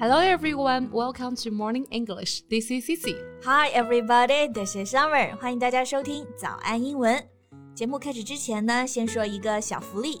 Hello everyone, welcome to Morning English. This is Cici. Hi everybody, this is Summer. 欢迎大家收听早安英文。节目开始之前呢，先说一个小福利。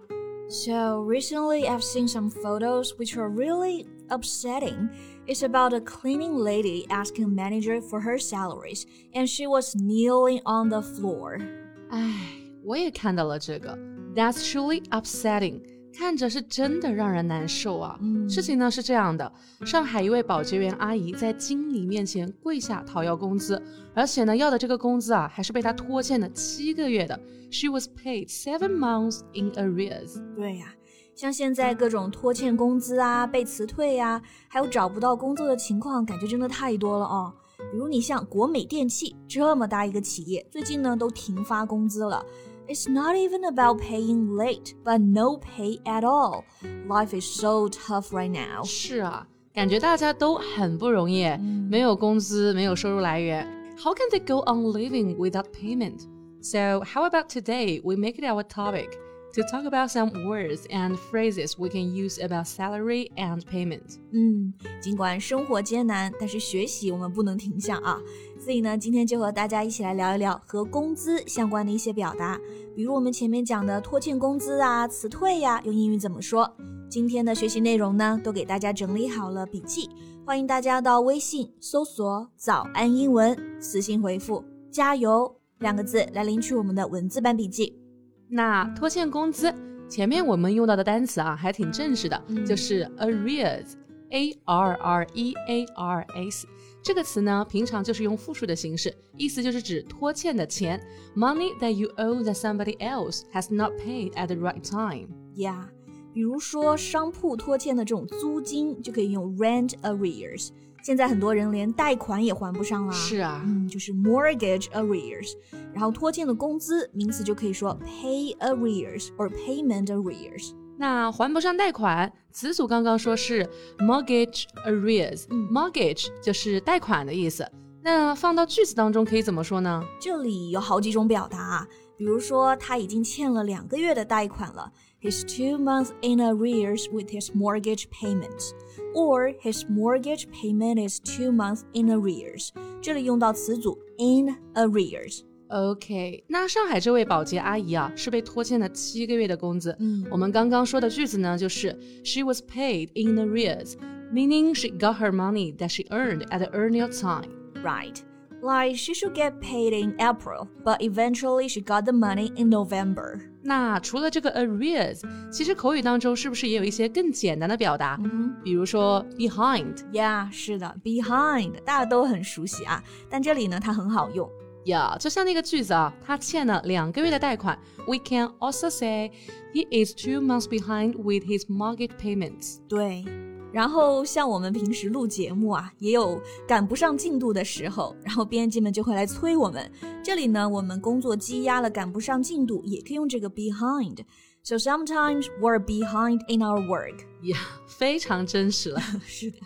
！So recently, I've seen some photos which are really upsetting. It's about a cleaning lady asking manager for her salaries, and she was kneeling on the floor. 唉，我也看到了这个。That's truly upsetting. 看着是真的让人难受啊！嗯，事情呢是这样的，上海一位保洁员阿姨在经理面前跪下讨要工资，而且呢要的这个工资啊还是被她拖欠了七个月的。She was paid seven months in arrears。对呀，像现在各种拖欠工资啊、被辞退呀，还有找不到工作的情况，感觉真的太多了哦。比如你像国美电器这么大一个企业，最近呢都停发工资了。It's not even about paying late, but no pay at all. Life is so tough right now. 是啊，感觉大家都很不容易，没有工资，没有收入来源。How can they go on living without payment? So, how about today we make it our topic? to talk about some words and phrases we can use about salary and payment. 嗯，尽管生活艰难，但是学习我们不能停下啊。 所以呢，今天就和大家一起来聊一聊和工资相关的一些表达，比如我们前面讲的拖欠工资啊、辞退呀，用英语怎么说？今天的学习内容呢，都给大家整理好了笔记，欢迎大家到微信搜索“早安英文”，私信回复“加油”两个字来领取我们的文字版笔记。那拖欠工资前面我们用到的单词啊，还挺正式的，就是 arrears，a r r e a r s 这个词呢，平常就是用复数的形式，意思就是指拖欠的钱，money that you owe that somebody else has not paid at the right time。Yeah，比如说商铺拖欠的这种租金，就可以用 rent arrears。现在很多人连贷款也还不上了，是啊，嗯，就是 mortgage arrears。然后拖欠的工资，名词就可以说 pay arrears or payment arrears。那还不上贷款，词组刚刚说是 mortgage arrears，mortgage 就是贷款的意思。那放到句子当中可以怎么说呢？这里有好几种表达啊，比如说他已经欠了两个月的贷款了。He's two months in arrears with his mortgage payments, or his mortgage payment is two months in arrears. 这里用到词组 in arrears。 OK，那上海这位保洁阿姨啊，是被拖欠了七个月的工资。嗯，我们刚刚说的句子呢，就是 She was paid in arrears, meaning she got her money that she earned at the earlier time. Right. Like she should get paid in April, but eventually she got the money in November. 那除了这个 arrears，其实口语当中是不是也有一些更简单的表达？嗯，比如说 behind。Yeah，是的，behind 大家都很熟悉啊，但这里呢它很好用。 呀就像那个句子啊，他欠了两个月的贷款。We can also say he is two months behind with his mortgage payments. 对。然后像我们平时录节目啊，也有赶不上进度的时候，然后编辑们就会来催我们。这里呢，我们工作积压了，赶不上进度，也可以用这个 behind。So sometimes we're behind in our work. Yeah，非常真实了。是的。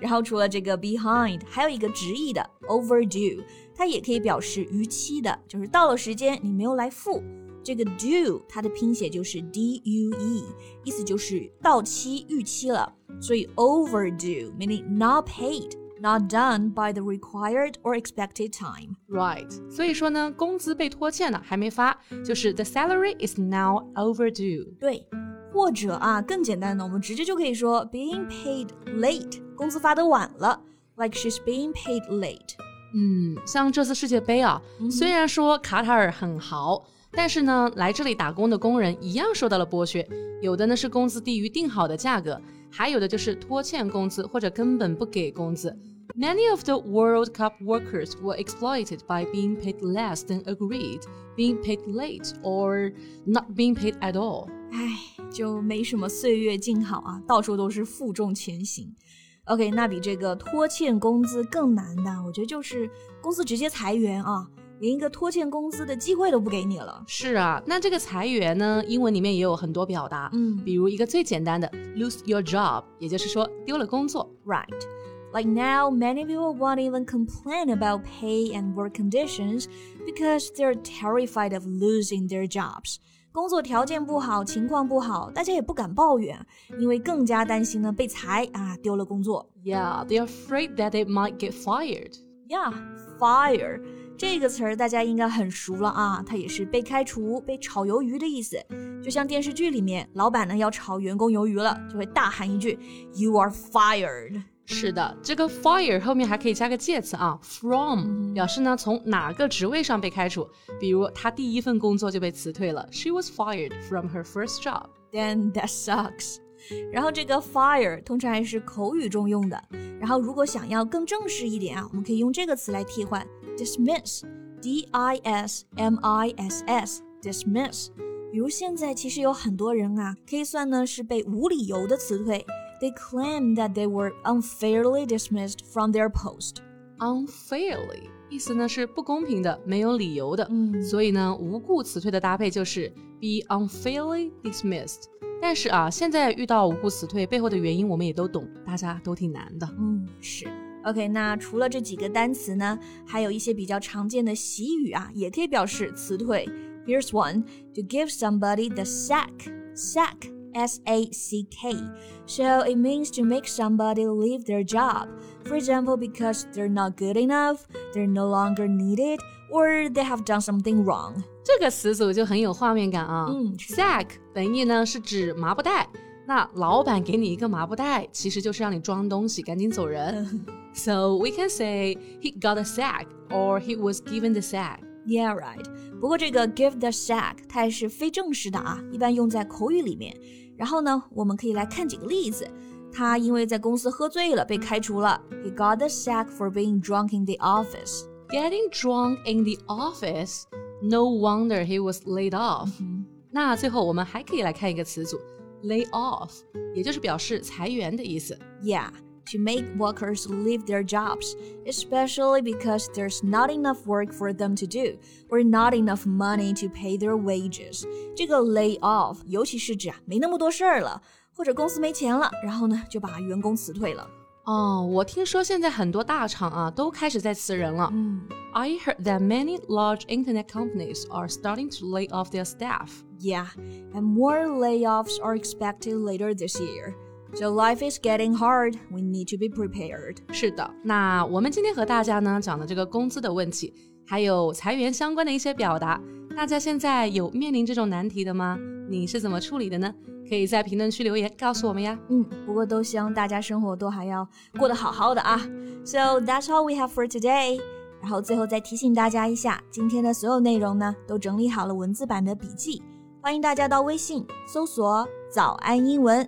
然后除了这个 behind，还有一个直译的 overdue，它也可以表示逾期的，就是到了时间你没有来付。这个 due 它的拼写就是 d u e，意思就是到期逾期了。所以 overdue meaning not paid。 Not done by the required or expected time. Right. 所以说呢，工资被拖欠了，还没发，就是 the salary is now overdue. 对，或者啊，更简单的，我们直接就可以说 being paid late，工资发的晚了，like she's being paid late. 嗯，像这次世界杯啊，虽然说卡塔尔很豪。但是呢，来这里打工的工人一样受到了剥削，有的呢是工资低于定好的价格，还有的就是拖欠工资或者根本不给工资。Many of the World Cup workers were exploited by being paid less than agreed, being paid late, or not being paid at all. 唉，就没什么岁月静好啊，到处都是负重前行。 OK，那比这个拖欠工资更难的，我觉得就是公司直接裁员啊，连一个拖欠工资的机会都不给你了。是啊，那这个裁员呢，英文里面也有很多表达，嗯比如一个最简单的 lose your job，也就是说丢了工作。 Right. Like now, many people won't even complain about pay and work conditions because they're terrified of losing their jobs. 工作条件不好，情况不好，大家也不敢抱怨，因为更加担心呢被裁啊，丢了工作。 Yeah, they're afraid that they might get fired. Yeah, fire 这个词儿大家应该很熟了啊，它也是被开除、被炒鱿鱼的意思。就像电视剧里面，老板呢要炒员工鱿鱼了，就会大喊一句 “You are fired”。 是的，这个 fire 后面还可以加个介词啊，from 表示呢从哪个职位上被开除。比如他第一份工作就被辞退了，She was fired from her first job。then that sucks。然后这个 fire 通常还是口语中用的，然后如果想要更正式一点啊，我们可以用这个词来替换 dismiss，d i s m i s s，dismiss。比如现在其实有很多人啊，可以算呢是被无理由的辞退 ，they claim that they were unfairly dismissed from their post。 Unfairly 意思呢是不公平的、没有理由的，嗯所以呢无故辞退的搭配就是 be unfairly dismissed。但是啊，现在遇到无故辞退背后的原因我们也都懂，大家都挺难的。嗯，是。OK，那除了这几个单词呢，还有一些比较常见的习语啊，也可以表示辞退。Here's one: to give somebody the sack. Sack, S-A-C-K. So it means to make somebody leave their job. For example, because they're not good enough, they're no longer needed, or they have done something wrong. 这个词组就很有画面感啊。嗯是 sack 本意呢是指麻布袋，那老板给你一个麻布袋，其实就是让你装东西，赶紧走人。so we can say he got a sack or he was given the sack. Yeah, right. 不过这个 give the sack 它也是非正式的啊，一般用在口语里面。然后呢，我们可以来看几个例子。他因为在公司喝醉了被开除了。He got the sack for being drunk in the office. Getting drunk in the office, no wonder he was laid off. 那最后我们还可以来看一个词组，lay off，也就是表示裁员的意思。 Yeah, to make workers leave their jobs, especially because there's not enough work for them to do or not enough money to pay their wages. 这个 lay off 尤其是指啊没那么多事儿了，或者公司没钱了，然后呢就把员工辞退了。哦，我听说现在很多大厂啊都开始在辞人了。嗯。 I heard that many large internet companies are starting to lay off their staff. Yeah, and more layoffs are expected later this year. So life is getting hard. We need to be prepared. 是的，那我们今天和大家呢讲的这个工资的问题，还有裁员相关的一些表达，大家现在有面临这种难题的吗？你是怎么处理的呢？可以在评论区留言告诉我们呀。嗯，不过都希望大家生活都还要过得好好的啊。So that's all we have for today. 然后最后再提醒大家一下，今天的所有内容呢都整理好了文字版的笔记，欢迎大家到微信搜索“早安英文”，